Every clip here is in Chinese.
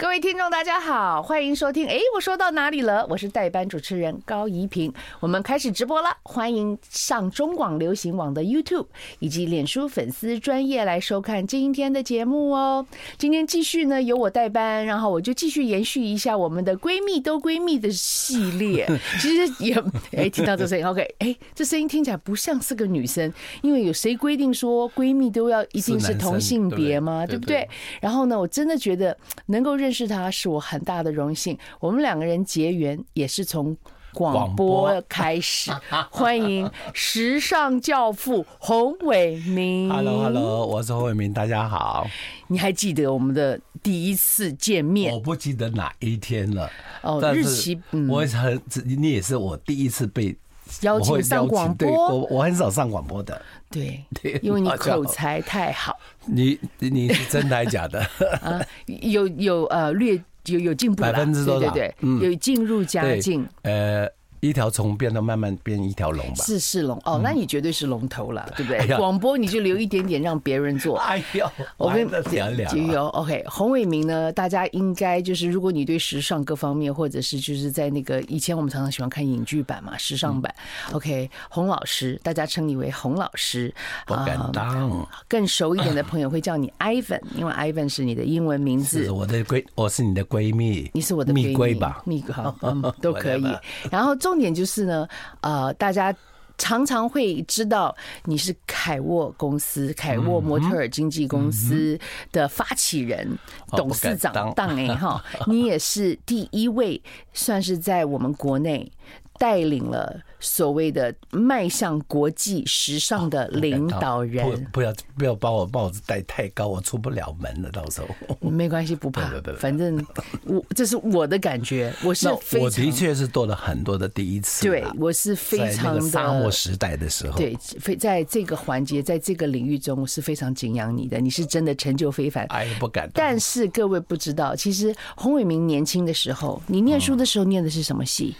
各位听众，大家好，欢迎收听。哎，我说到哪里了？我是代班主持人高怡平。我们开始直播了，欢迎上中广流行网的 YouTube 以及脸书粉丝专业来收看今天的节目哦。今天继续呢，由我代班，然后我就继续延续一下我们的闺蜜都闺蜜的系列。其实也哎，听到这声音，OK，哎，这声音听起来不像是个女生，因为有谁规定说闺蜜都要一定是同性别吗？对不对？然后呢，我真的觉得能够认。认识他是我很大的荣幸，我们两个人结缘也是从广播开始。欢迎时尚教父洪伟明。Hello，Hello，我是洪伟明，大家好。你还记得我们的第一次见面？我不记得哪一天了。哦，日期，我很，你也是我第一次被邀请上广播。我我很少上广播的。对，因为你口才太好。你你是真的还是假的？啊，有有呃略有有进步了，百分之多少？对对对，有进入佳境。呃。一条虫变到慢慢变一条龙吧，是是龙哦，那你绝对是龙头了，对不对？广播你就留一点点让别人做。哎呦，我跟你讲，就有 OK。洪伟明呢，大家应该就是，如果你对时尚各方面，或者是就是在那个以前我们常常喜欢看影剧版嘛，时尚版。OK，洪老师，大家称你为洪老师。不敢当。更熟一点的朋友会叫你 Ivan，因为 Ivan 是你的英文名字。是我的闺，我是你的闺蜜。你是我的蜜闺吧？蜜闺，嗯，都可以。然后。重点就是呢，呃，大家常常会知道你是凯沃公司、凯沃模特儿经纪公司的发起人、董事长当哎哈，你也是第一位算是在我们国内带领了。所谓的迈向国际时尚的领导人，不不要不要把我帽子戴太高，我出不了门了。到时候没关系，不怕，反正我这是我的感觉，我是非常我的确是做了很多的第一次。对，我是非常的沙漠时代的时候，对，非在这个环节，在这个领域中，我是非常敬仰你的，你是真的成就非凡。哎，不敢。但是各位不知道，其实洪伟明年轻的时候，你念书的时候念的是什么系？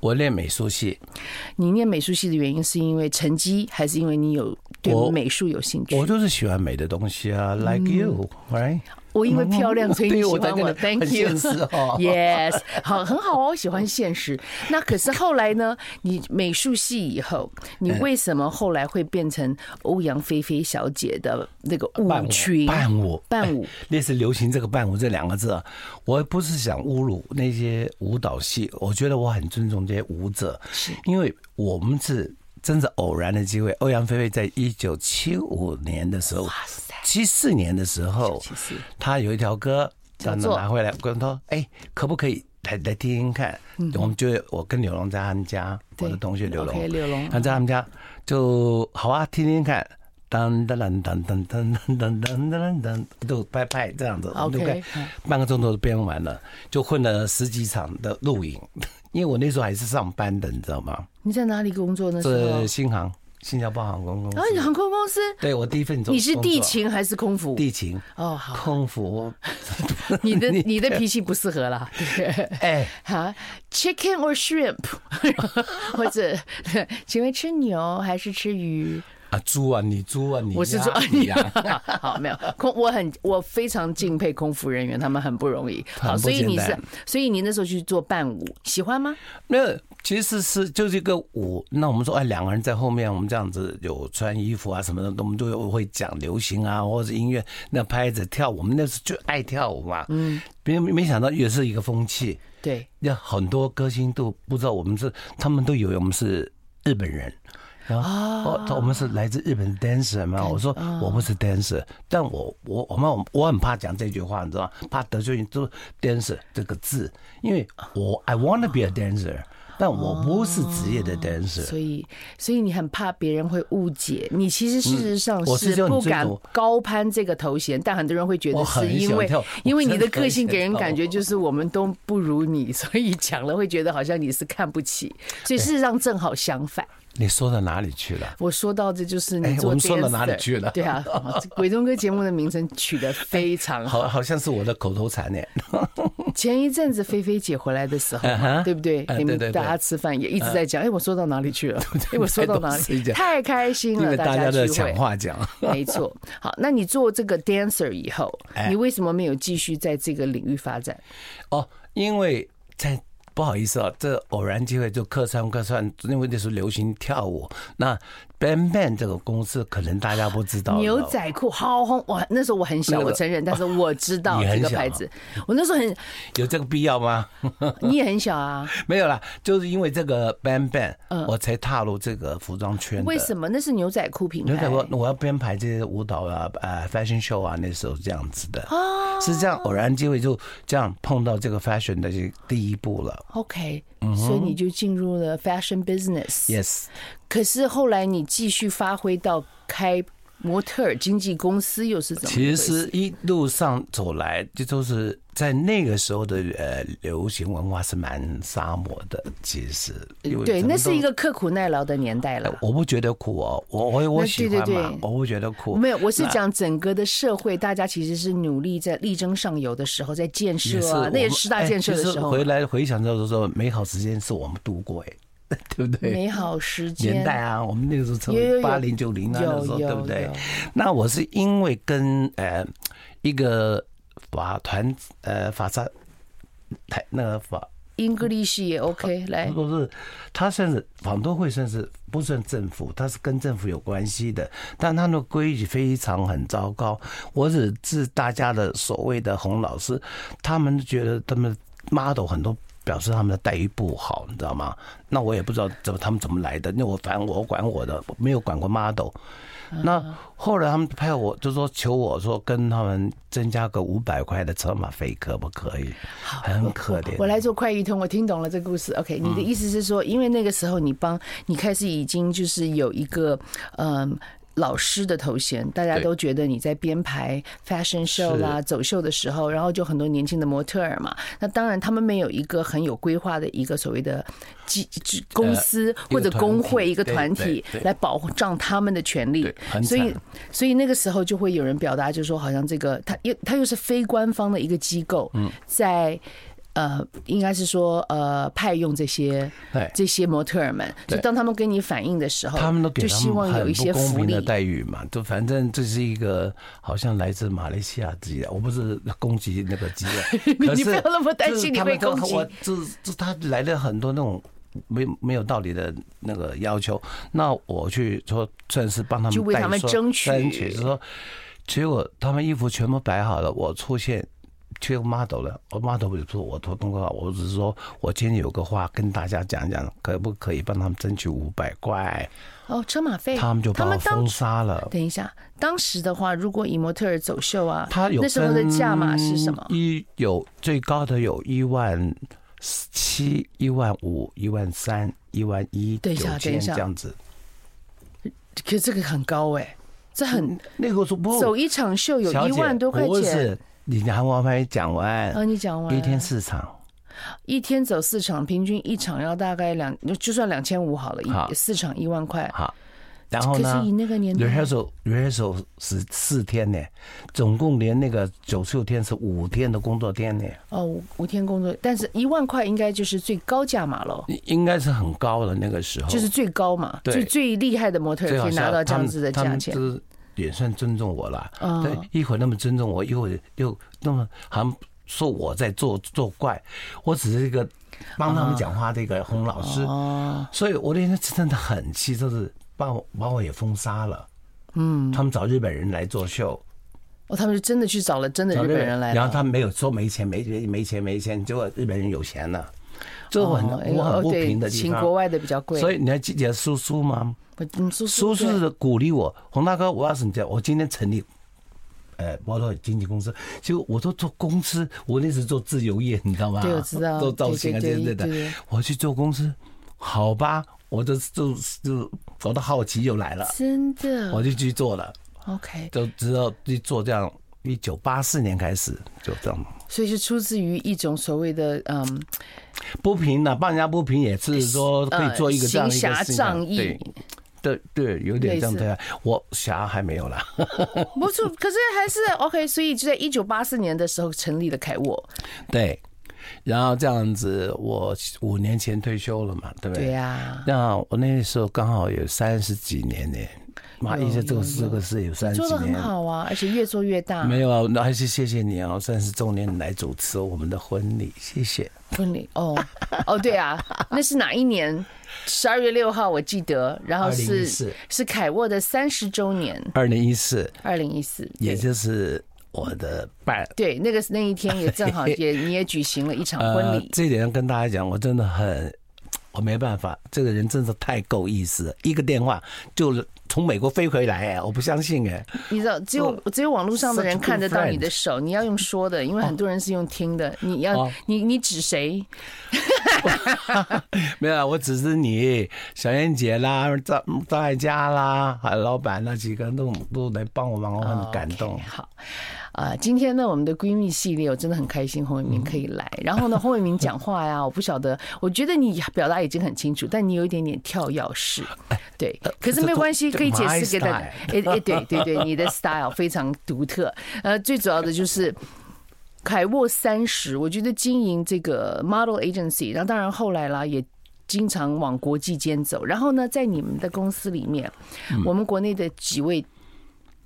我念美术系。你念美术系的原因是因为成绩，还是因为你有对美术有兴趣？我就是喜欢美的东西啊，like you，right？我因为漂亮，所以你喜欢我。Thank you，Yes，好，很好哦，我喜欢现实。那可是后来呢？你美术系以后，你为什么后来会变成欧阳菲菲小姐的那个舞群伴舞？伴舞，那是流行这个伴舞这两个字啊。我不是想侮辱那些舞蹈系，我觉得我很尊重这些舞者，是因为我们是真是偶然的机会。欧阳菲菲在一九七五年的时候。七四年的时候，他有一条歌，叫做拿回来，跟他说：“哎，可不可以来来听听看？”我们就我跟柳龙在他们家，我的同学柳龙，柳龙，他在他们家就好啊，听听看，噔噔噔噔噔噔噔噔噔噔，就拍拍这样子，OK，半个钟头都编完了，就混了十几场的录影，因为我那时候还是上班的，你知道吗？你在哪里工作呢？是新航。新加坡航空公司，啊，航空公司，对我第一份你是地勤还是空服？地勤哦，好，空服，你的 你的脾气不适合啦，对，哎，好，chicken or shrimp，或者请问吃牛还是吃鱼？啊，猪啊，你猪啊，你我是猪啊，你啊，好，没有空，我很我非常敬佩空服人员，他们很不容易。好，所以你是，所以你那时候去做伴舞，喜欢吗？没有，其实是就是一个舞。那我们说，哎，两个人在后面，我们这样子有穿衣服啊什么的，我们都会讲流行啊，或者音乐，那拍着跳，我们那时候就爱跳舞嘛。嗯，别没想到也是一个风气。对，那很多歌星都不知道我们是，他们都以为我们是日本人。哦，我们是来自日本的 dancer 嘛？我说我不是 dancer，但我我我们我很怕讲这句话，你知道吗？怕得罪人，就 dancer 这个字，因为我 I want to be a dancer，但我不是职业的 dancer，所以所以你很怕别人会误解你。其实事实上是不敢高攀这个头衔，但很多人会觉得是因为因为你的个性给人感觉就是我们都不如你，所以讲了会觉得好像你是看不起，所以事实上正好相反。你说到哪里去了？我说到这就是你我们说到哪里去了？对啊，伟东哥节目的名称取得非常好，好，好像是我的口头禅呢。前一阵子菲菲姐回来的时候，对不对？你们大家吃饭也一直在讲，哎，我说到哪里去了？哎，我说到哪里？太开心了，大家都在抢话讲。没错。好，那你做这个 dancer 以后，你为什么没有继续在这个领域发展？哦，因为在。不好意思啊，这偶然机会就客串客串，因为那时候流行跳舞。那 Bang Bang 这个公司可能大家不知道。牛仔裤好红，哇！那时候我很小，我承认，但是 我知道这个牌子。我那时候很 有这个必要吗？你也很小啊。没有啦，就是因为这个 Bang Bang，我才踏入这个服装圈。为什么？那是牛仔裤品牌。牛仔裤，我要编排这些舞蹈啊，呃，fashion show 啊，那时候这样子的。哦。是这样，偶然机会就这样碰到这个 fashion 的第一步了。OK，所以你就进入了 fashion business。Yes，可是后来你继续发挥到开模特儿经纪公司，又是怎么？其实一路上走来，这都是。在那个时候的呃流行文化是蛮沙漠的，其实对，那是一个刻苦耐劳的年代了。我不觉得苦哦，我我我喜欢嘛，我不觉得苦。没有，我是讲整个的社会，大家其实是努力在力争上游的时候，在建设啊，那些十大建设的时候。回来回想到说，美好时间是我们度过哎，对不对？美好时间年代啊，我们那个时候从八零九零啊的时候，对不对？那我是因为跟呃一个。法团呃法沙台那个法 English 也 OK 来，不是他算是访都会算是不算政府，他是跟政府有关系的，但他的规矩非常很糟糕。我只是大家的所谓的洪老师，他们觉得他们 model 很多表示他们的待遇不好，你知道吗？那我也不知道怎么他们怎么来的，那我反正我管我的，没有管过 model。那后来他们派我，就说求我说跟他们增加个五百块的车马费，可不可以？很可怜。我来做快译通，我听懂了这个故事。OK，你的意思是说，因为那个时候你帮你开始已经就是有一个嗯。老师的头衔，大家都觉得你在编排 fashion show 啦、走秀的时候，然后就很多年轻的模特儿嘛。那当然，他们没有一个很有规划的一个所谓的机公司或者工会一个团体来保障他们的权利。所以，所以那个时候就会有人表达，就是说，好像这个他又他又是非官方的一个机构，在。呃，应该是说，呃，派用这些这些模特儿们，就当他们跟你反映的时候，他们都给就希望有一些公平的待遇嘛。就反正这是一个好像来自马来西亚籍的，我不是攻击那个籍的，你不要那么担心你被攻击。我这这他来了很多那种没没有道理的那个要求，那我去说算是帮他们就为他们争取，争取是说，结果他们衣服全部摆好了，我出现。缺 model 了，我 model 不是说我做通告，我只是说我今天有个话跟大家讲讲，可不可以帮他们争取五百块？哦，车马费，他们就把我封杀了。等一下，当时的话，如果以模特儿走秀啊，他有那时候的价码是什么？一有最高的有一万七、一万五、一万三、一万一，等一下，等一下，这样子。可是这个很高哎、欸，这很那个说不走一场秀有一万多块钱。你还我还没讲完啊！你讲完一天四场，一天走四场，平均一场要大概两，就算两千五好了，一四场一万块。好，然后呢？可是以那个年代，rehearsal rehearsal 是四天呢，总共连那个九十六天是五天的工作天呢。哦，五天工作，但是一万块应该就是最高价码了。应该是很高的那个时候，就是最高嘛，最最厉害的模特可以拿到这样子的价钱。也算尊重我了，对，一会儿那么尊重我，一会儿又那么好像说我在作作怪，我只是一个帮他们讲话的一个洪老师，所以我那天真的很气，就是把我把我也封杀了。嗯，他们找日本人来作秀，哦，他们是真的去找了真的日本人来，然后他们没有说没钱，没没钱没钱，结果日本人有钱了，这我很我很不平的地方。请国外的比较贵，所以你还记得叔叔吗？叔叔的鼓励我，洪大哥，我要是你这样，我今天成立，呃，模特经纪公司，就我都做公司，我那时做自由业，你知道吗？对，我知道，做造型啊，对对对，我去做公司，好吧，我就就就我的好奇又来了，真的，我就去做了，OK，就知道去做这样，一九八四年开始就这样，所以是出自于一种所谓的嗯，不平的，帮人家不平也是说可以做一个这样一个行侠仗义。对对，有点这样对。我霞还没有啦，不错，可是还是 OK。所以就在一九八四年的时候成立了凯沃。对，然后这样子，我五年前退休了嘛，对不对？对呀。那我那时候刚好有三十几年呢。妈，一些这个这个事有三十几年，做的很好啊，而且越做越大。没有啊，那还是谢谢你啊，三十周年来主持我们的婚礼，谢谢。婚礼哦哦，对啊，那是哪一年？十二月六号，我记得。然后是是凯沃的三十周年，二零一四，二零一四，也就是我的伴。对，那个那一天也正好 也你也举行了一场婚礼。这一点要跟大家讲，我真的很。我没办法，这个人真是太够意思了，一个电话就从美国飞回来哎，我不相信哎。你知道，只有只有网络上的人看得到你的手，你要用说的，因为很多人是用听的。你要你你指谁？没有，我指是你，小燕姐啦，张张爱嘉啦，还有老板那几个人都都来帮我忙，我很感动。好。啊，今天呢，我们的闺蜜系列我真的很开心，洪伟明可以来。然后呢，洪伟明讲话呀，我不晓得，我觉得你表达已经很清楚，但你有一点点跳跃式，对，可是没有关系，可以解释给大家。哎哎，对 对对，你的 style 非常独特。呃，最主要的就是凯沃三十，我觉得经营这个 model agency，然后当然后来啦，也经常往国际间走。然后呢，在你们的公司里面，我们国内的几位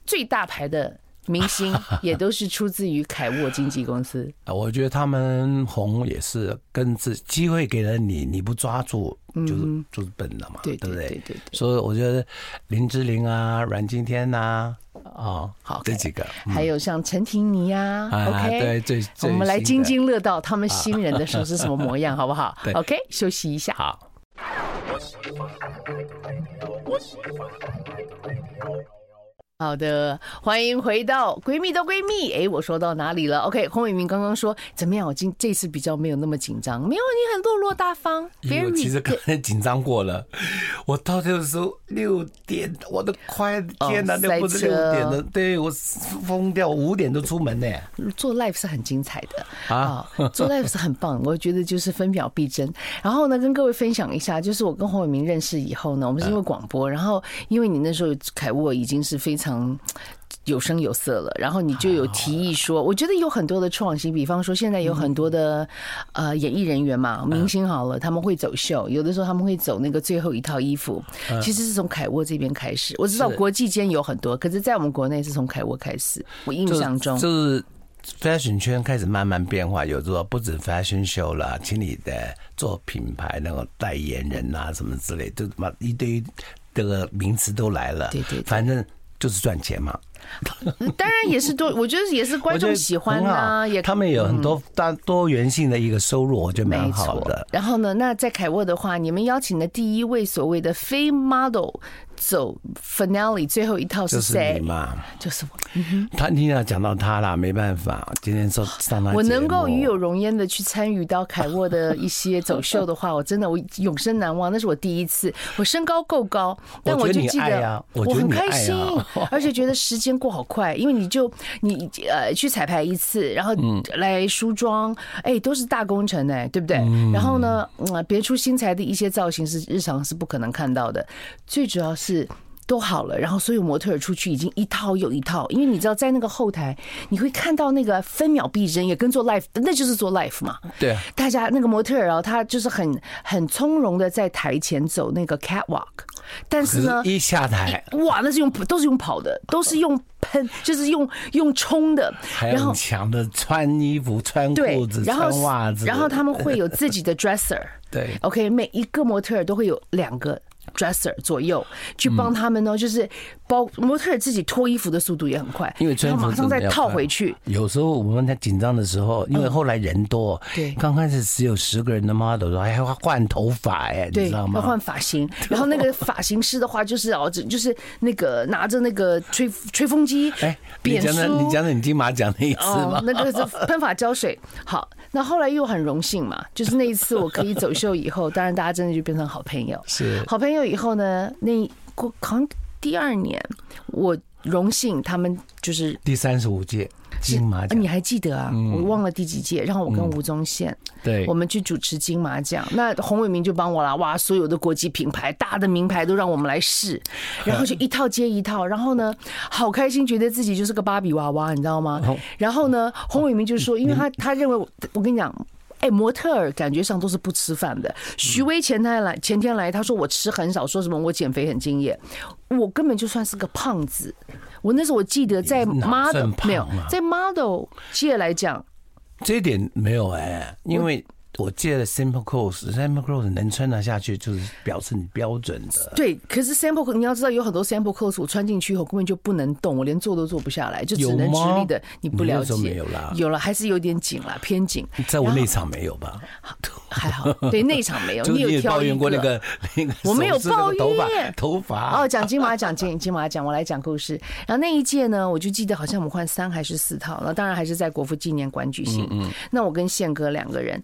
最大牌的。明星 也都是出自于凯沃经纪公司啊，我觉得他们红也是跟这机会给了你，你不抓住就是就是笨了嘛，对不对？对对。所以我觉得林志玲啊、阮经天呐，啊，好这几个，还有像陈婷妮呀，OK，对，最我们来津津乐道他们新人的时候是什么模样，好不好？OK，休息一下。好。好的，欢迎回到闺蜜的闺蜜。哎，我说到哪里了？OK，洪伟明刚刚说怎么样？我今这次比较没有那么紧张，没有你很落落大方。我其实刚才紧张过了，我到这个时候六点，我都快天哪，那不是六点了？对我疯掉，五点都出门呢。做 live 是很精彩的啊，做 live 是很棒，我觉得就是分秒必争。然后呢，跟各位分享一下，就是我跟洪伟明认识以后呢，我们是因为广播，然后因为你那时候凯沃已经是非常。嗯，有声有色了，然后你就有提议说，我觉得有很多的创新，比方说现在有很多的呃演艺人员嘛，明星好了，他们会走秀，有的时候他们会走那个最后一套衣服，其实是从凯沃这边开始。我知道国际间有很多，可是在我们国内是从凯沃开始。我印象中就，是 fashion 圈开始慢慢变化，有做不止 fashion show 了，请你的做品牌那个代言人啊什么之类，就嘛一堆这个名词都来了。对对，反正。就是赚钱嘛。当然也是多，我觉得也是观众喜欢啊，也他们有很多大多元性的一个收入，我觉得蛮好的。然后呢，那在凯沃的话，你们邀请的第一位所谓的非 model 走 finale 最后一套是谁嘛？就是我。他你要讲到他啦，没办法，今天说上他。我能够与有荣焉的去参与到凯沃的一些走秀的话，我真的我永生难忘。那是我第一次，我身高够高，但我就记得我很开心，而且觉得时间。过好快，因为你就你呃去彩排一次，然后来梳妆，哎，都是大工程哎，对不对？然后呢，嗯，别出心裁的一些造型是日常是不可能看到的，最主要是。都好了，然后所有模特儿出去已经一套又一套，因为你知道在那个后台你会看到那个分秒必争，也跟做 life 那就是做 life 嘛。对，大家那个模特儿啊，他就是很很从容的在台前走那个 catwalk，但是呢，一下台。哇，那是用都是用跑的，都是用喷，就是用用冲的，然后强的穿衣服、穿裤子、穿袜子，然后他们会有自己的 dresser，对，OK，每一个模特儿都会有两个。Dresser 左右去帮他们呢，就是包模特自己脱衣服的速度也很快，因为穿马上再套回去。有时候我们在紧张的时候，因为后来人多，对，刚开始只有十个人的 model 的时候，还要换头发哎，你知道吗？要换发型，然后那个发型师的话就是哦，就是那个拿着那个吹吹风机，哎，你讲的你讲的你金马奖那一次嘛？那个是喷发胶水。好，那后来又很荣幸嘛，就是那一次我可以走秀以后，当然大家真的就变成好朋友，是好朋友。以后呢？那过好像第二年，我荣幸他们就是第三十五届金马奖，你还记得啊？我忘了第几届。然后我跟吴宗宪，对，我们去主持金马奖。那洪伟明就帮我了，哇！所有的国际品牌、大的名牌都让我们来试，然后就一套接一套。然后呢，好开心，觉得自己就是个芭比娃娃，你知道吗？然后呢，洪伟明就说，因为他他认为我，我跟你讲。哎，模特儿感觉上都是不吃饭的。徐威前天来，前天来，他说我吃很少，说什么我减肥很敬业，我根本就算是个胖子。我那时候我记得在 model 没有在 model 界来讲，这一点没有哎，因为。我借了 simple clothes，simple clothes 能穿得下去，就是表示你标准的。对，可是 sample 你要知道，有很多 sample clothes 我穿进去以后根本就不能动，我连坐都坐不下来，就只能直立的。你不了解？没有啦，有了还是有点紧了，偏紧。在我内场没有吧？还好，对内场没有。你有抱怨过那个 那个？我没有抱怨头发哦，讲金马奖，金金马奖，我来讲故事。然后那一届呢，我就记得好像我们换三还是四套，那当然还是在国父纪念馆举行。嗯，那我跟宪哥两个人，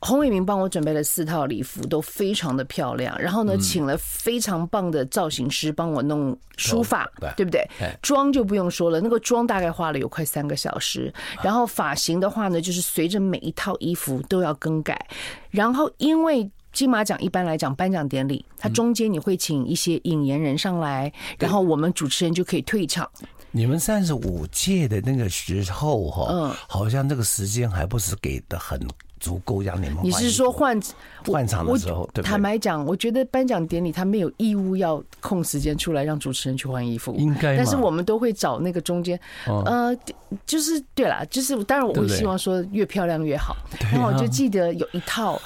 洪伟明。帮我准备了四套礼服，都非常的漂亮。然后呢，请了非常棒的造型师帮我弄梳发，对不对？妆就不用说了，那个妆大概花了有快三个小时。然后发型的话呢，就是随着每一套衣服都要更改。然后因为金马奖一般来讲颁奖典礼，它中间你会请一些引言人上来，然后我们主持人就可以退场。你们三十五届的那个时候哈，嗯，好像这个时间还不是给的很。足够让你们。你是说换换场的时候？对，坦白讲，我觉得颁奖典礼他没有义务要空时间出来让主持人去换衣服，应该。但是我们都会找那个中间，呃，就是对啦，就是当然我会希望说越漂亮越好。然后我就记得有一套。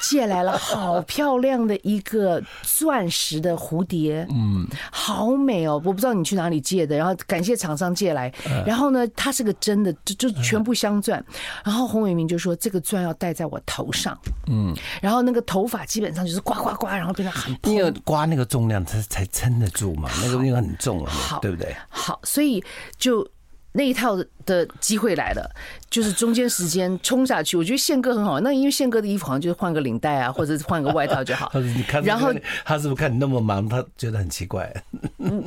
借来了好漂亮的一个钻石的蝴蝶，嗯，好美哦！我不知道你去哪里借的，然后感谢厂商借来，然后呢，它是个真的，就就全部镶钻。然后洪伟明就说这个钻要戴在我头上，嗯，然后那个头发基本上就是刮刮刮，然后变得很，因为刮那个重量它才撑得住嘛，那个那个很重啊，对不对？好，所以就那一套的机会来了。就是中间时间冲下去，我觉得宪哥很好。那因为宪哥的衣服好像就是换个领带啊，或者是换个外套就好。然后他是不是看你那么忙，他觉得很奇怪？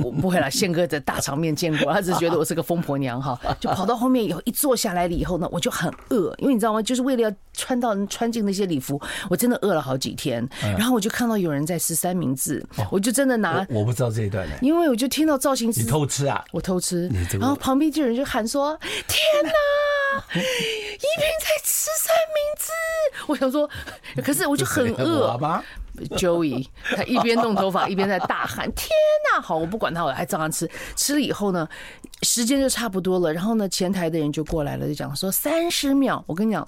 我不会啦，宪哥在大场面见过，他只是觉得我是个疯婆娘哈。就跑到后面以后，一坐下来了以后呢，我就很饿，因为你知道吗？就是为了要穿到穿进那些礼服，我真的饿了好几天。然后我就看到有人在吃三明治，我就真的拿我不知道这一段呢，因为我就听到造型师，你偷吃啊？我偷吃。然后旁边就有人就喊说：“天哪！” 一平在吃三明治，我想说，可是我就很饿。Joey 他一边弄头发一边在大喊：“天哪！”好，我不管他，我还照样吃。吃了以后呢，时间就差不多了。然后呢，前台的人就过来了，就讲说：“三十秒。”我跟你讲，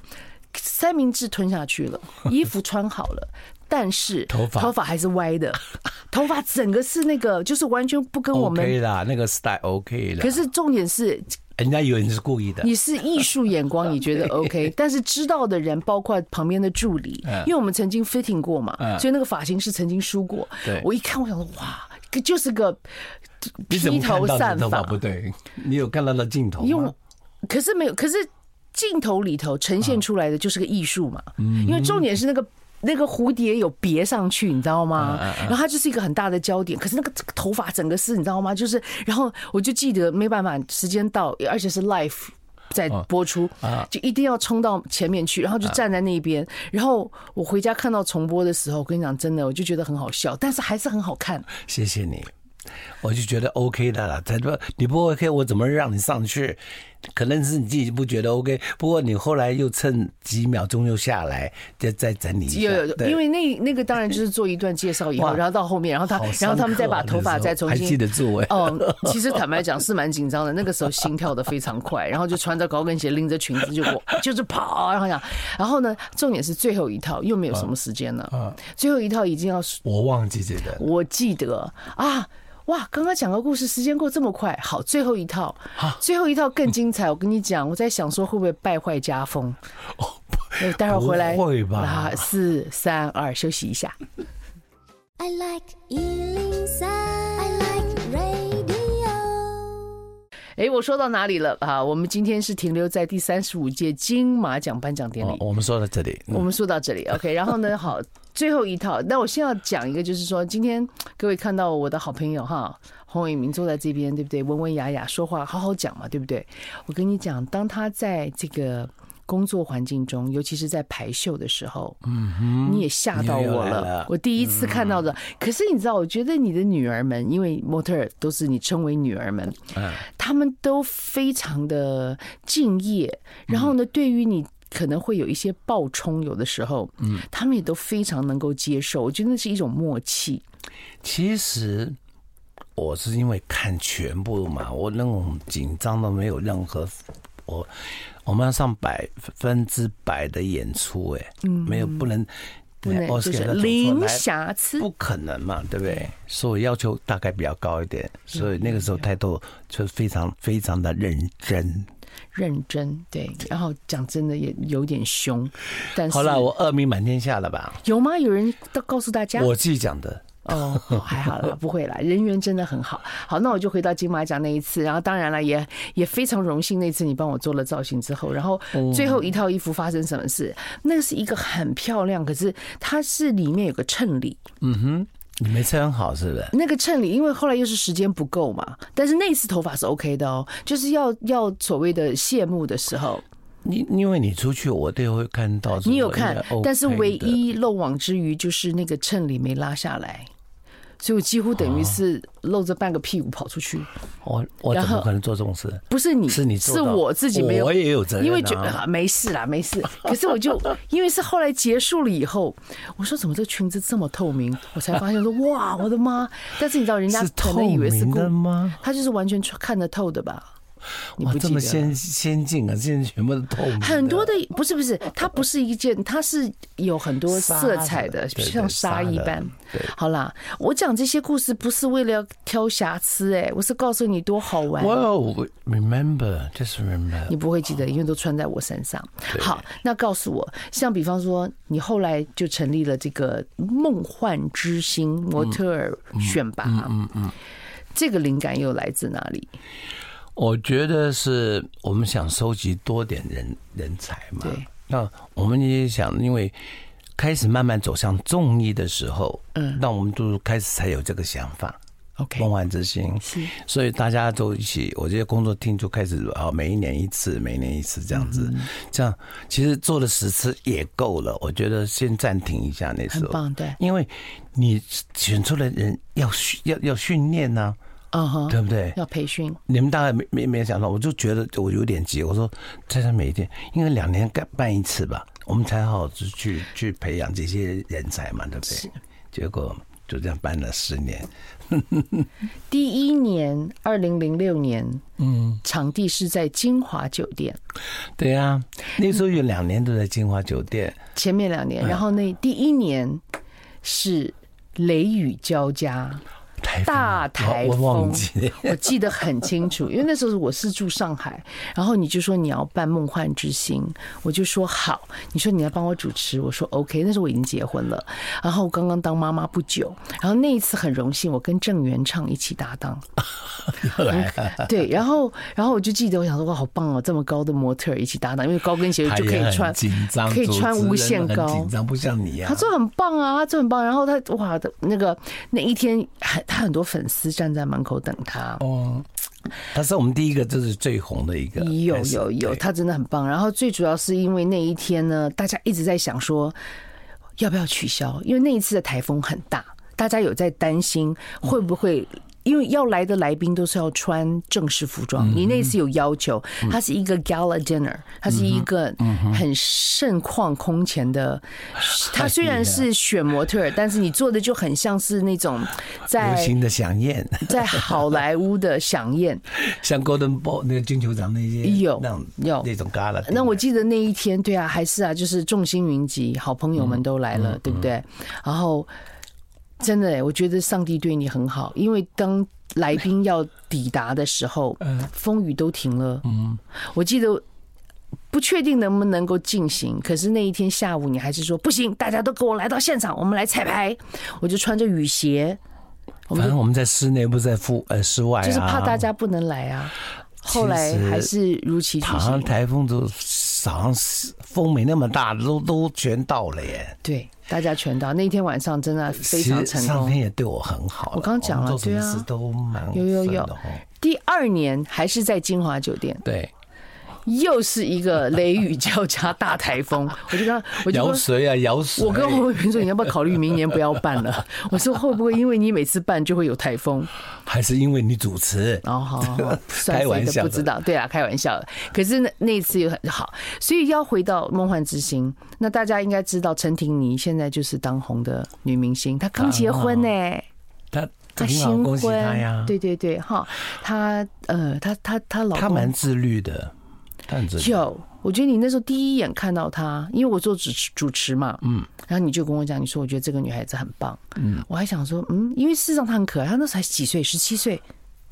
三明治吞下去了，衣服穿好了，但是头发头发还是歪的，头发整个是那个，就是完全不跟我们 OK 啦，那个 style OK 啦。可是重点是。人家以为你是故意的，你是艺术眼光，你觉得 OK？但是知道的人，包括旁边的助理，因为我们曾经 fitting 过嘛，所以那个发型师曾经梳过。对我一看，我想说，哇，就是个披头散发，不对，你有看到那镜头吗？可是没有，可是镜头里头呈现出来的就是个艺术嘛，因为重点是那个。那个蝴蝶有别上去，你知道吗？然后它就是一个很大的焦点。可是那个头发整个是，你知道吗？就是，然后我就记得没办法，时间到，而且是 live 在播出，就一定要冲到前面去，然后就站在那边。然后我回家看到重播的时候，我跟你讲，真的，我就觉得很好笑，但是还是很好看。谢谢你，我就觉得 OK 的了。他说你不 OK，我怎么让你上去？可能是你自己不觉得 OK，不过你后来又趁几秒钟又下来，再再整理一下。有因为那那个当然就是做一段介绍以后，然后到后面，然后他然后他们再把头发再重新还记得住哎。哦，其实坦白讲是蛮紧张的，那个时候心跳的非常快，然后就穿着高跟鞋，拎着裙子就过，就是跑，然后讲，然后呢，重点是最后一套又没有什么时间了，最后一套已经要我忘记这个，我记得啊。哇，刚刚讲个故事，时间过这么快。好，最后一套，最后一套更精彩。我跟你讲，我在想说会不会败坏家风？哦，待会儿回来。会吧？啊，四三二，休息一下。I like 103, 哎，我说到哪里了啊？我们今天是停留在第三十五届金马奖颁奖典礼。我们说到这里，我们说到这里。OK，然后呢，好。最后一套，那我先要讲一个，就是说，今天各位看到我的好朋友哈，洪伟明坐在这边，对不对？文文雅雅说话，好好讲嘛，对不对？我跟你讲，当他在这个工作环境中，尤其是在排秀的时候，嗯哼，你也吓到我了。了我第一次看到的，嗯、可是你知道，我觉得你的女儿们，因为模特儿都是你称为女儿们，嗯，他们都非常的敬业，然后呢，对于你。可能会有一些爆冲，有的时候，嗯，他们也都非常能够接受。我觉得那是一种默契。其实我是因为看全部嘛，我那种紧张都没有任何。我我们要上百分之百的演出，哎，嗯，没有不能。不能就是零瑕疵，不可能嘛，对不对？所以要求大概比较高一点，所以那个时候态度就非常非常的认真，认真对。然后讲真的也有点凶，但是好了，我恶名满天下了吧？有吗？有人都告诉大家，我自己讲的。哦，还好了，不会啦，人缘真的很好。好，那我就回到金马奖那一次，然后当然了，也也非常荣幸那次你帮我做了造型之后，然后最后一套衣服发生什么事？那个是一个很漂亮，可是它是里面有个衬里。嗯哼，你没穿好是不是？那个衬里，因为后来又是时间不够嘛，但是那次头发是 OK 的哦，就是要要所谓的谢幕的时候。你因为你出去，我都会看到。你有看，但是唯一漏网之鱼就是那个衬里没拉下来。所以我几乎等于是露着半个屁股跑出去。我我怎么可能做这种事？不是你，是你，是我自己没有。我也有责任，因为觉得没事啦，没事。可是我就因为是后来结束了以后，我说怎么这裙子这么透明？我才发现说 哇，我的妈！但是你知道人家可能以为是的吗？他就是完全看得透的吧？哇，这么先先进啊！现在全部都透明。很多的不是不是，它不是一件，它是有很多色彩的，像纱一般。好啦，我讲这些故事不是为了要挑瑕疵，哎，我是告诉你多好玩。Well, remember, just remember。你不会记得，因为都穿在我身上。好，那告诉我，像比方说，你后来就成立了这个梦幻之星模特儿选拔，嗯嗯，这个灵感又来自哪里？我觉得是我们想收集多点人人才嘛。对。那我们也想，因为开始慢慢走向综艺的时候，嗯，那我们就开始才有这个想法。OK。梦幻之星是。所以大家都一起，我这些工作厅就开始啊，每一年一次，每一年一次这样子。这样其实做了十次也够了。我觉得先暂停一下那时候。很棒，对。因为你选出来的人要训要要训练呢。嗯哼，对不对？要培训，你们大概没没没想到，我就觉得我有点急。我说，在这每一天，应该两年干办一次吧，我们才好好去去培养这些人才嘛，对不对？是结果就这样办了十年。第一年，二零零六年，嗯，场地是在金华酒店。对呀、啊，那时候有两年都在金华酒店。前面两年，然后那第一年是雷雨交加。大台风，我记得很清楚，因为那时候我是住上海，然后你就说你要办梦幻之星，我就说好，你说你要帮我主持，我说 OK，那时候我已经结婚了，然后刚刚当妈妈不久，然后那一次很荣幸，我跟郑元畅一起搭档，对，然后然后我就记得我想说哇好棒哦，这么高的模特一起搭档，因为高跟鞋就可以穿，紧张可以穿无限高，紧张不像你啊，他做很棒啊，他做很棒，然后他哇的那个那一天很。他很多粉丝站在门口等他。哦，他是我们第一个，就是最红的一个。有有有，他真的很棒。然后最主要是因为那一天呢，大家一直在想说要不要取消，因为那一次的台风很大，大家有在担心会不会。因为要来的来宾都是要穿正式服装，你那次有要求，它是一个 gala dinner，它是一个很盛况空前的。它虽然是选模特儿，但是你做的就很像是那种在流行的饗宴，在好莱坞的饗宴，像 Golden Ball 那个金球奖那些有那种有那种 gala。那我记得那一天，对啊，还是啊，就是众星云集，好朋友们都来了，对不对？然后。真的哎，我觉得上帝对你很好，因为当来宾要抵达的时候，风雨都停了。嗯，我记得不确定能不能够进行，可是那一天下午你还是说不行，大家都跟我来到现场，我们来彩排。我就穿着雨鞋，反正我们在室内，不在户呃室外，就是怕大家不能来啊。后来还是如期举行。好像台风都早上风没那么大，都都全到了耶。对。大家全到那天晚上，真的非常成功。上天也对我很好。我刚刚讲了，对啊，都蛮有有有。第二年还是在金华酒店。对，又是一个雷雨交加大台风，我就跟他，我就摇水啊，摇水。我跟侯伟平说，你要不要考虑明年不要办了？我说会不会因为你每次办就会有台风？还是因为你主持？哦，好，好，好，开玩笑，不知道。对啊，开玩笑。可是那那次又很好，所以要回到梦幻之星，那大家应该知道陈婷妮现在就是当红的女明星，她刚结婚呢、欸。她她新婚，对对对，哈，她呃，她她她老公，她蛮自律的。有，我觉得你那时候第一眼看到她，因为我做主持主持嘛，嗯，然后你就跟我讲，你说我觉得这个女孩子很棒，嗯，我还想说，嗯，因为事实上她很可爱，她那时候才几岁，十七岁，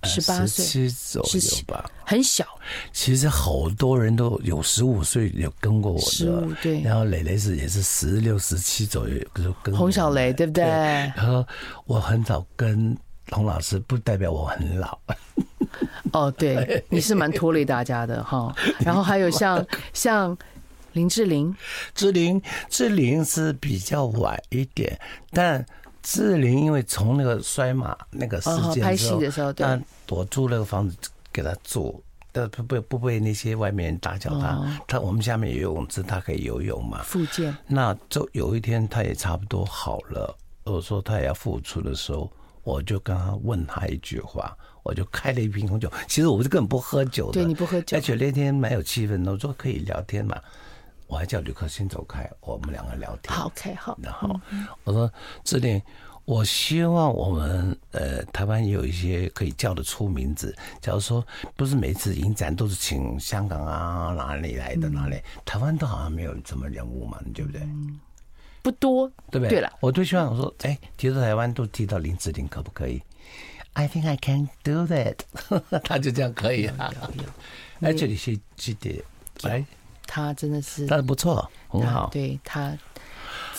十八岁，十七左右吧，很小。其实好多人都有十五岁有跟过我的，十五对，然后蕾蕾是也是十六、十七左右就跟洪小雷，对不对？然后我很早跟洪老师，不代表我很老。哦，对，你是蛮拖累大家的哈。然后还有 像像林志玲，志玲志玲是比较晚一点，但志玲因为从那个摔马那个事件拍戏的时候，对，我租那个房子给她住，但不不不被那些外面人打搅她。她我们下面有游泳池，她可以游泳嘛。复健。那就有一天，她也差不多好了。我说她也要复出的时候，我就跟他问他一句话。我就开了一瓶红酒，其实我是根本不喝酒的。对，你不喝酒，而且那天蛮有气氛的，我说可以聊天嘛。我还叫旅客先走开，我们两个聊天。好，OK，好。然后我说志玲，我希望我们呃台湾也有一些可以叫得出名字。假如说不是每次影展都是请香港啊哪里来的哪里，台湾都好像没有什么人物嘛，对不对？不多，对不对？对了，我最希望我说，哎，提到台湾都提到林志玲，可不可以？I think I can do that。他就这样可以啊。哎，这里是记得，哎，他真的是，他不错，很好。对，他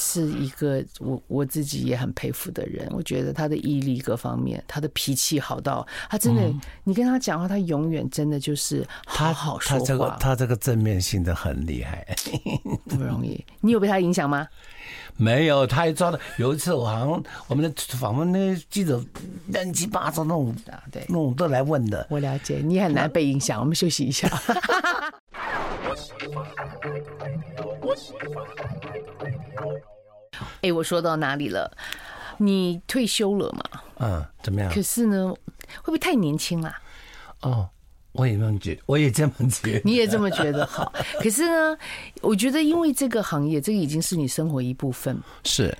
是一个我我自己也很佩服的人。我觉得他的毅力各方面，他的脾气好到他真的，你跟他讲话，他永远真的就是好好说话。他这个他这个正面性的很厉害，不容易。你有被他影响吗？没有，他还抓的。有一次，我好像我们的访问那个记者乱七八糟那种，对，那种都来问的。我了解，你很难被影响。我们休息一下。哎，我说到哪里了？你退休了嘛？嗯，怎么样？可是呢，会不会太年轻了？哦。我也这么觉得，我也这么觉得，你也这么觉得好。可是呢，我觉得因为这个行业，这个已经是你生活一部分。是，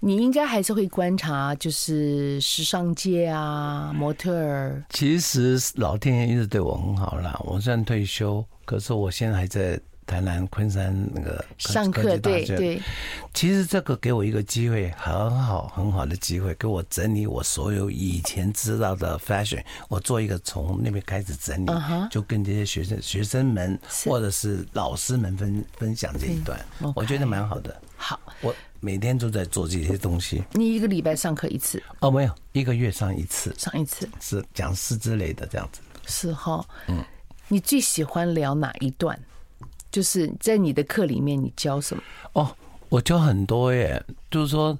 你应该还是会观察，就是时尚界啊，模特儿。其实老天爷一直对我很好啦。我虽然退休，可是我现在还在。台南昆山那个上课，对对，其实这个给我一个机会，很好很好的机会，给我整理我所有以前知道的 fashion，我做一个从那边开始整理，就跟这些学生学生们或者是老师们分分享这一段，我觉得蛮好的。好，我每天都在做这些东西。你一个礼拜上课一次？哦，没有，一个月上一次，上一次是讲师之类的这样子。是哈，嗯，你最喜欢聊哪一段？就是在你的课里面，你教什么？哦，我教很多耶。就是说，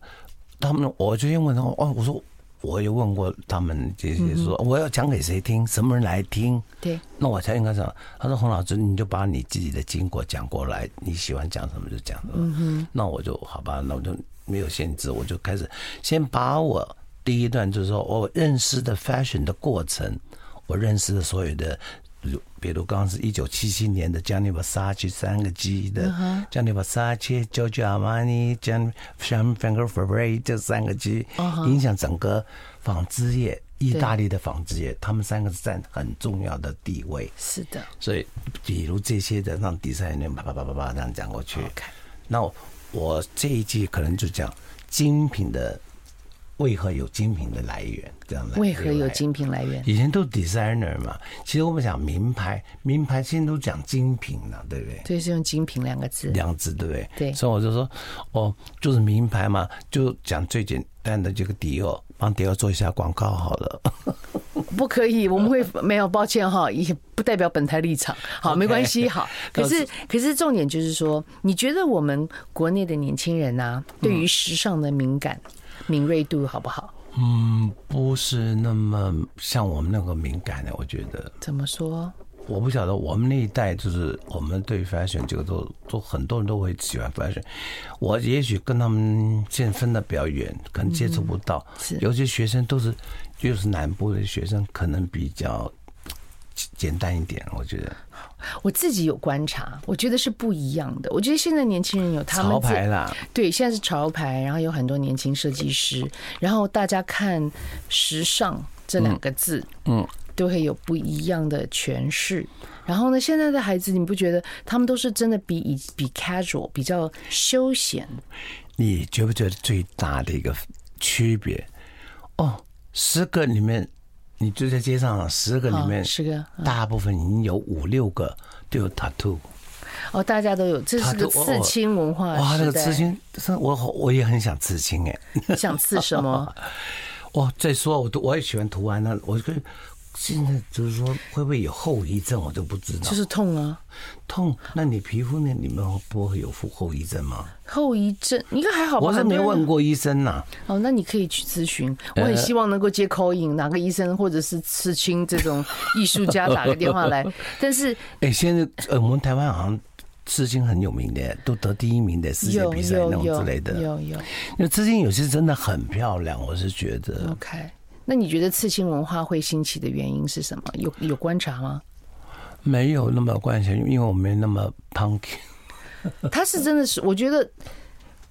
他们，我最近问他们，哦，我说，我也问过他们这些，说我要讲给谁听，什么人来听？对。那我才应该讲，他说洪老师，你就把你自己的经过讲过来，你喜欢讲什么就讲什么。那我就好吧，那我就没有限制，我就开始先把我第一段就是说我认识的 fashion 的过程，我认识的所有的。比如刚刚是一九七七年的 Gianni Versace 三个 G 的 Gianni Versace、Giorgio Armani、Jean Franco Ferrari 这三个 G 影响整个纺织业，意大利的纺织业，他们三个是占很重要的地位。是的，所以比如这些的让比赛人啪啪啪啪啪这样讲过去。那我这一季可能就讲精品的。为何有精品的来源？这样的为何有精品来源？以前都 designer 嘛，其实我们讲名牌，名牌现在都讲精品了，对不对？对，是用精品两个字，两个字对不对？对，所以我就说，哦，就是名牌嘛，就讲最简单的这个迪奥，帮迪奥做一下广告好了。不可以，我们会没有，抱歉哈，也不代表本台立场。好，没关系，好。可是，可是重点就是说，你觉得我们国内的年轻人啊，对于时尚的敏感？敏锐度好不好？嗯，不是那么像我们那个敏感的，我觉得。怎么说？我不晓得我们那一代就是我们对 fashion 这个都都很多人都会喜欢 fashion，我也许跟他们现在分的比较远，可能接触不到。是，有些学生都是就是南部的学生，可能比较简单一点，我觉得。我自己有观察，我觉得是不一样的。我觉得现在年轻人有他们潮牌啦，对，现在是潮牌，然后有很多年轻设计师，然后大家看时尚这两个字，嗯，都会有不一样的诠释。然后呢，现在的孩子，你不觉得他们都是真的比以比 casual 比较休闲？你觉不觉得最大的一个区别？哦，十个里面。你就在街上，十个里面，十个，大部分已经有五六个都有 tattoo。哦，大家都有，这是个刺青文化。哇，那个刺青，我我也很想刺青哎。你想刺什么？哇，再说我都我也喜欢图案，那我可以。现在就是说，会不会有后遗症？我都不知道。就是痛啊，痛。那你皮肤呢？你们不会有后后遗症吗？后遗症应该还好吧？我是没问过医生呐。哦，那你可以去咨询。我很希望能够接 call in，哪个医生或者是刺青这种艺术家打个电话来。但是，哎，现在呃，我们台湾好像刺青很有名的，都得第一名的世界比赛那种之类的。有有。那刺青有些真的很漂亮，我是觉得。OK。那你觉得刺青文化会兴起的原因是什么？有有观察吗？没有那么关系，因为我没那么 punk。他是真的是，我觉得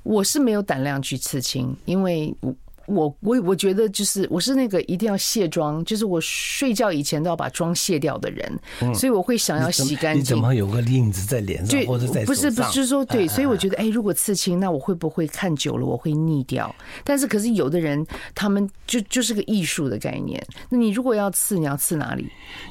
我是没有胆量去刺青，因为我。我我我觉得就是我是那个一定要卸妆，就是我睡觉以前都要把妆卸掉的人，所以我会想要洗干净。你怎么有个印子在脸上或者在？不是不是说对，所以我觉得哎，如果刺青，那我会不会看久了我会腻掉？但是可是有的人他们就就是个艺术的概念。那你如果要刺，你要刺哪里？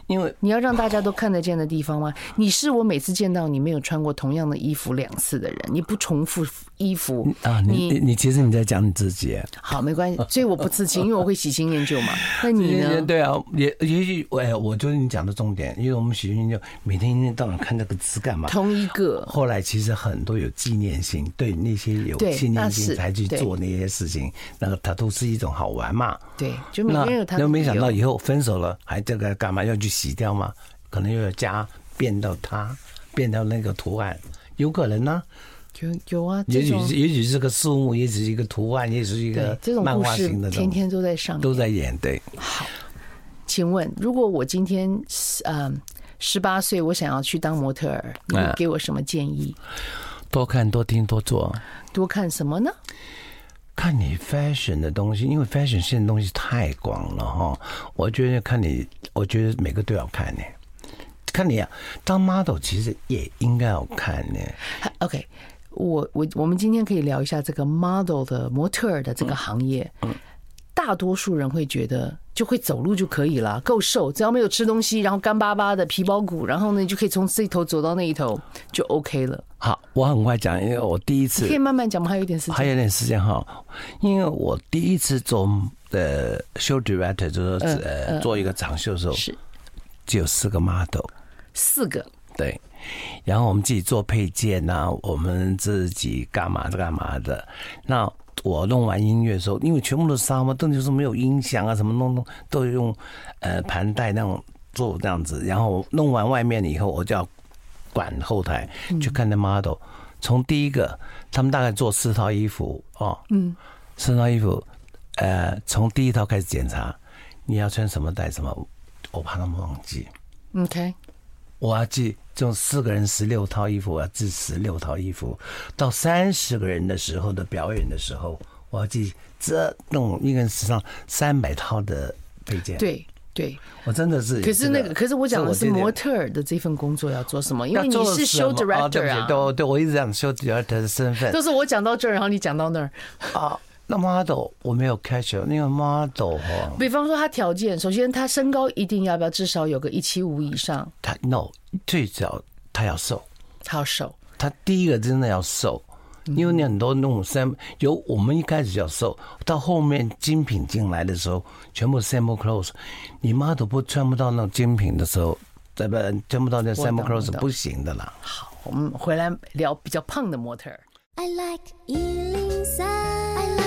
因为你要让大家都看得见的地方吗？你是我每次见到你没有穿过同样的衣服两次的人，你不重复衣服啊？你你其实你在讲你自己。好，没关系。所以我不刺青，因为我会喜新厌旧嘛。那你呢？对啊，也也许哎，我就是你讲的重点，因为我们喜新厌旧，每天一天到晚看那个字干嘛？同一个。后来其实很多有纪念性，对那些有纪念性才去做那些事情，那个它都是一种好玩嘛。对，就每天有他。那没想到以后分手了，还这个干嘛要去洗掉嘛？可能又要加变到它，变到那个图案，有可能呢。有有啊，也许也许是个树木，也许是一个图案，也许是一个漫画型的，天天都在上，都在演。对，好，请问，如果我今天嗯十八岁，我想要去当模特儿，你给我什么建议？多看多听多做。多看什么呢？看你 fashion 的东西，因为 fashion 现在东西太广了哈。我觉得看你，我觉得每个都要看呢。看你啊，当 model 其实也应该要看呢。OK。我我我们今天可以聊一下这个 model 的模特儿的这个行业。嗯大多数人会觉得就会走路就可以了，够瘦，只要没有吃东西，然后干巴巴的皮包骨，然后呢就可以从这一头走到那一头就 OK 了。好，我很快讲，因为我第一次可以慢慢讲吗？还有一点时间，还有点时间哈。因为我第一次做呃 show director 就是呃做一个长秀的时候，是只有四个 model，四个对。然后我们自己做配件呐、啊，我们自己干嘛的干嘛的。那我弄完音乐的时候，因为全部都是沙漠，都就是没有音响啊，什么弄弄都用呃盘带那种做这样子。然后弄完外面以后，我就要管后台去看那 model。从第一个，他们大概做四套衣服哦，嗯，四套衣服，呃，从第一套开始检查，你要穿什么带什么，我怕他们忘记。OK。我要记，这种四个人十六套衣服，我要制十六套衣服。到三十个人的时候的表演的时候，我要记这弄一个人身上三百套的配件。对对，我真的是。可是那个，可是我讲的是模特儿的这份工作要做什么？因为你是 show director 啊。对对，我一直讲 show director 的身份。都是我讲到这儿，然后你讲到那儿。啊。那 model 我没有 catch 那个 model 哈，比方说他条件，首先他身高一定要不要至少有个一七五以上？他 no 最早他要瘦，他要瘦。他第一个真的要瘦，因为你很多那种 sam 有我们一开始要瘦，到后面精品进来的时候，全部 sample clothes，你 model 不穿不到那种精品的时候，再不穿不到那 sample clothes 不行的啦。好，我们回来聊比较胖的模特儿。I like 103。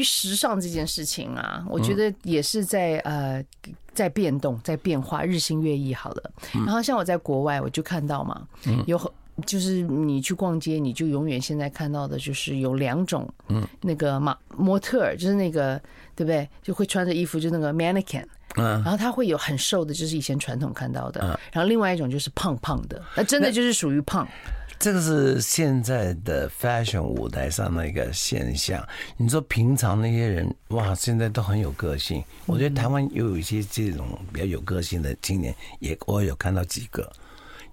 于时尚这件事情啊，我觉得也是在呃在变动，在变化，日新月异。好了，然后像我在国外，我就看到嘛，有很就是你去逛街，你就永远现在看到的就是有两种，嗯，那个模模特儿，就是那个对不对？就会穿着衣服，就那个 mannequin，嗯，然后他会有很瘦的，就是以前传统看到的，然后另外一种就是胖胖的，那真的就是属于胖。这个是现在的 fashion 舞台上的一个现象。你说平常那些人哇，现在都很有个性。我觉得台湾又有一些这种比较有个性的青年，也我有看到几个。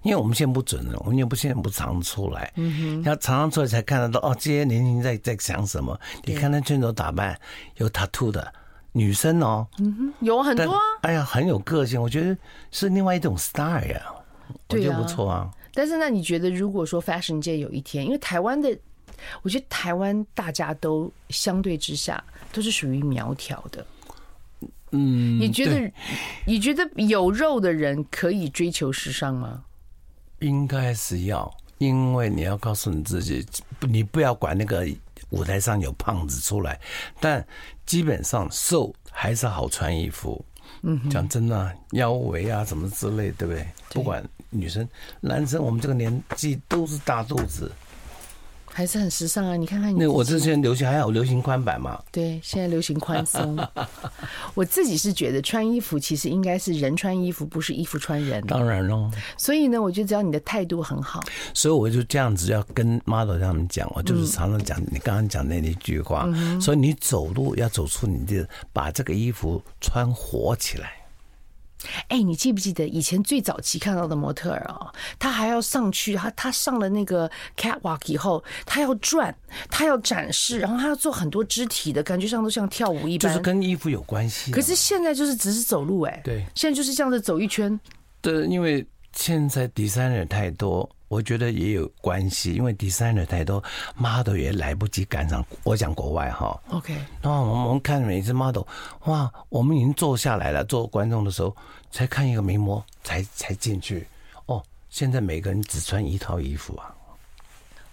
因为我们现在不准了，我们也不现在不常出来，嗯哼，要常常出来才看得到哦。这些年轻人在在想什么？你看他穿着打扮，有 tattoo 的女生哦，嗯哼，有很多啊。哎呀，很有个性，我觉得是另外一种 style 呀，我觉得不错啊。但是那你觉得，如果说 fashion 界有一天，因为台湾的，我觉得台湾大家都相对之下都是属于苗条的，嗯，你觉得你觉得有肉的人可以追求时尚吗？应该是要，因为你要告诉你自己，你不要管那个舞台上有胖子出来，但基本上瘦还是好穿衣服。嗯，讲真的啊，腰围啊什么之类，对不对？不管。女生、男生，我们这个年纪都是大肚子，还是很时尚啊！你看看你，那我之前流行还有流行宽版嘛？对，现在流行宽松。我自己是觉得穿衣服其实应该是人穿衣服，不是衣服穿人。当然喽。所以呢，我觉得只要你的态度很好，所以我就这样子要跟 model 他们讲，我就是常常讲你刚刚讲的那一句话。所以你走路要走出你的，把这个衣服穿活起来。哎，你记不记得以前最早期看到的模特儿啊？他还要上去，他他上了那个 catwalk 以后，他要转，他要展示，然后他要做很多肢体的感觉上都像跳舞一般，就是跟衣服有关系。可是现在就是只是走路，哎，对，现在就是这样子走一圈。对，因为现在 designer 太多。我觉得也有关系，因为 designer 太多，model 也来不及赶上。我讲国外哈，OK。那我们看每一只 model，哇，我们已经坐下来了，做观众的时候才看一个名模，才才进去。哦，现在每个人只穿一套衣服啊。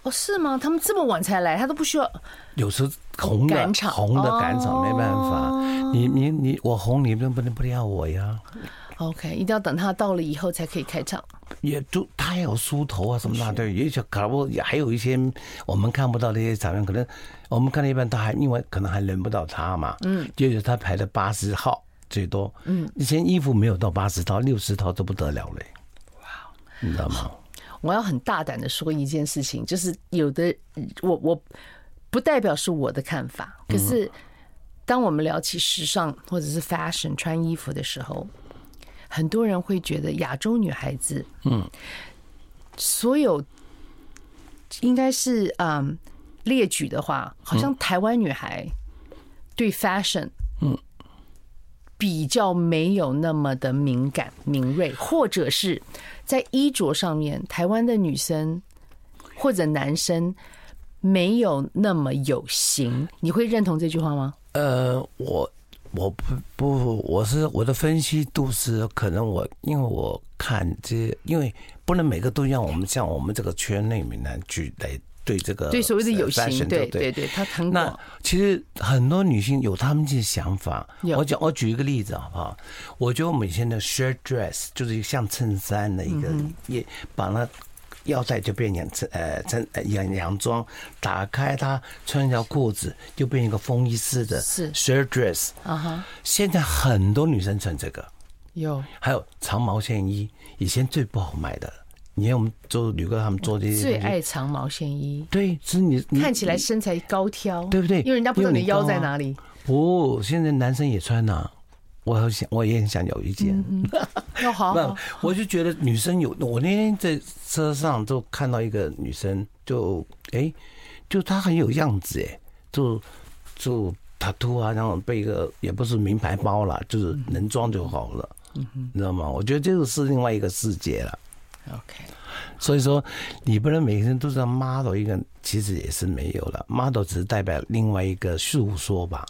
哦，是吗？他们这么晚才来，他都不需要。有时候红的红的赶场没办法，你你你我红，你能不能不要我呀。OK，一定要等他到了以后才可以开场。也就他也有梳头啊什么的，对，也许可能也还有一些我们看不到的一些场面，可能我们看到一半，他还因为可能还轮不到他嘛。嗯，就是他排的八十号最多。嗯，以前衣服没有到八十套，六十套都不得了嘞。哇，你知道吗？我要很大胆的说一件事情，就是有的我我不代表是我的看法，可是当我们聊起时尚或者是 fashion 穿衣服的时候。很多人会觉得亚洲女孩子，嗯，所有应该是嗯列举的话，好像台湾女孩对 fashion，嗯，比较没有那么的敏感敏锐，或者是在衣着上面，台湾的女生或者男生没有那么有型。你会认同这句话吗？呃，我。我不不，我是我的分析度是可能我因为我看这，因为不能每个都让我们像我们这个圈内面来去来对这个对所谓的有型，对对对，他很那其实很多女性有她们这些想法。我讲我举一个例子好不好？我觉得我们以前的 shirt dress 就是像衬衫的一个，也把它。腰带就变成衬呃衬洋洋装，打开它穿一条裤子就变一个风衣式的 shirt dress 啊哈。现在很多女生穿这个，有还有长毛线衣，以前最不好买的。你看我们做旅客他们做这些，最爱长毛线衣。对，是你看起来身材高挑，对不对？因为人家不知道你的腰在哪里。不，现在男生也穿呐、啊。我想，我也很想有一件。要 好，那。我就觉得女生有。我那天在车上就看到一个女生，就哎，就她很有样子哎，就就 tattoo 啊，然后背一个也不是名牌包了，就是能装就好了。嗯哼，你知道吗？我觉得这个是另外一个世界了。OK，所以说你不能每个人都是 model 一个，其实也是没有了。model 只是代表另外一个诉说吧。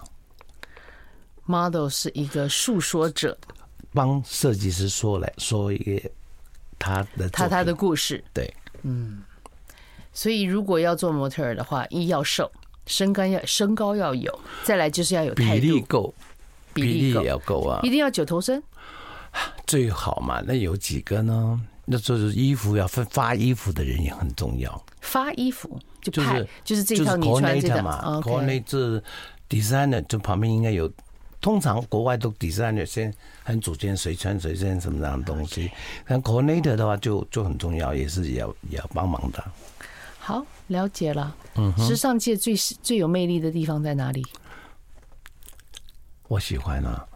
Model 是一个诉说者，帮设计师说来说一个他的他他的故事。对，嗯，所以如果要做模特儿的话，一要瘦，身高要身高要有，再来就是要有比例够，比例也要够啊，一定要九头身，最好嘛。那有几个呢？那就是衣服要分发衣服的人也很重要。发衣服就就是就是这套你穿这个嘛，国内这 designer 就旁边应该有。通常国外都 designer 先很主见谁穿谁身什么样的东西，但 coordinator 的话就就很重要，也是也要也要帮忙的。好，了解了。嗯，时尚界最最有魅力的地方在哪里？我喜欢啊。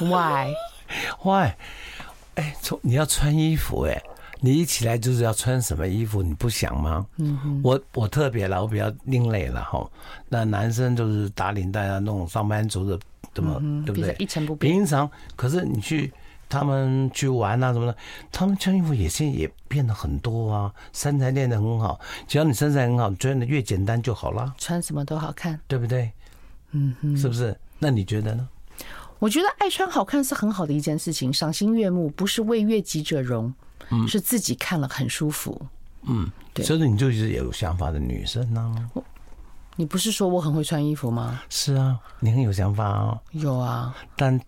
Why？Why？哎，从你要穿衣服哎。你一起来就是要穿什么衣服，你不想吗？嗯哼，我我特别了，我比较另类了哈。那男生就是打领带啊，那种上班族的，怎么、嗯、对不对？一成不变。平常可是你去他们去玩啊什么的，他们穿衣服也现在也变得很多啊，身材练得很好。只要你身材很好，穿的越简单就好了。穿什么都好看，对不对？嗯哼，是不是？那你觉得呢？我觉得爱穿好看是很好的一件事情，赏心悦目，不是为悦己者容。嗯，是自己看了很舒服。嗯，对，所以你就是有想法的女生呢。你不是说我很会穿衣服吗？是啊，你很有想法啊。有啊，但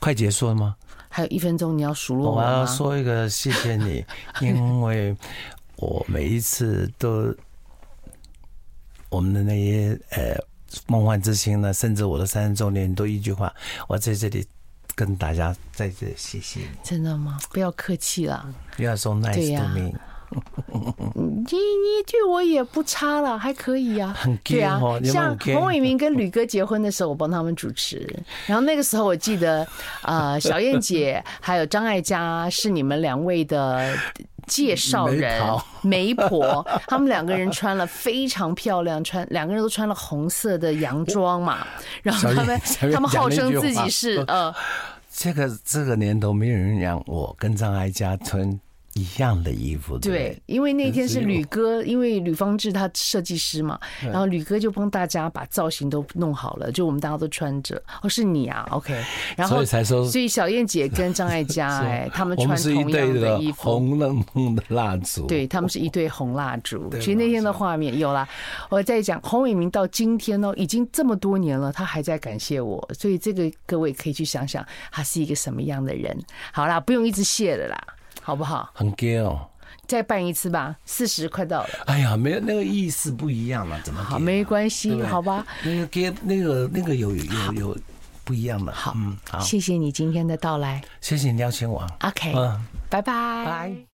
快结束了吗？还有一分钟，你要数落我吗？我要说一个谢谢你，因为我每一次都我们的那些呃梦幻之星呢，甚至我的三十周年都一句话，我在这里。跟大家在这谢谢你，真的吗？不要客气了。Are so nice to me。你你对我也不差了，还可以啊。很对啊，像洪伟明跟吕哥结婚的时候，我帮他们主持。然后那个时候我记得，啊，小燕姐还有张艾嘉是你们两位的。介绍人媒婆，他们两个人穿了非常漂亮，穿两个人都穿了红色的洋装嘛，然后他们他们号称自己是呃，这个这个年头没有人让我跟张艾嘉穿。一样的衣服，对，对，因为那天是吕哥，因为吕方志他设计师嘛，然后吕哥就帮大家把造型都弄好了，就我们大家都穿着。哦，是你啊，OK。然后所以才说，所以小燕姐跟张艾嘉，哎，他们穿同样的衣服，红冷冷的蜡烛，对，他们是一对红蜡烛。其实那天的画面有啦，我在讲洪伟明到今天哦，已经这么多年了，他还在感谢我，所以这个各位可以去想想，他是一个什么样的人。好啦，不用一直谢了啦。好不好？很 gay 哦，再办一次吧，四十快到了。哎呀，没有那个意思不一样了，怎么、啊？好，没关系，好吧。那个 gay，那个那个有有有不一样的。好，嗯，好，谢谢你今天的到来，谢谢你邀请我。OK，嗯，拜拜，拜。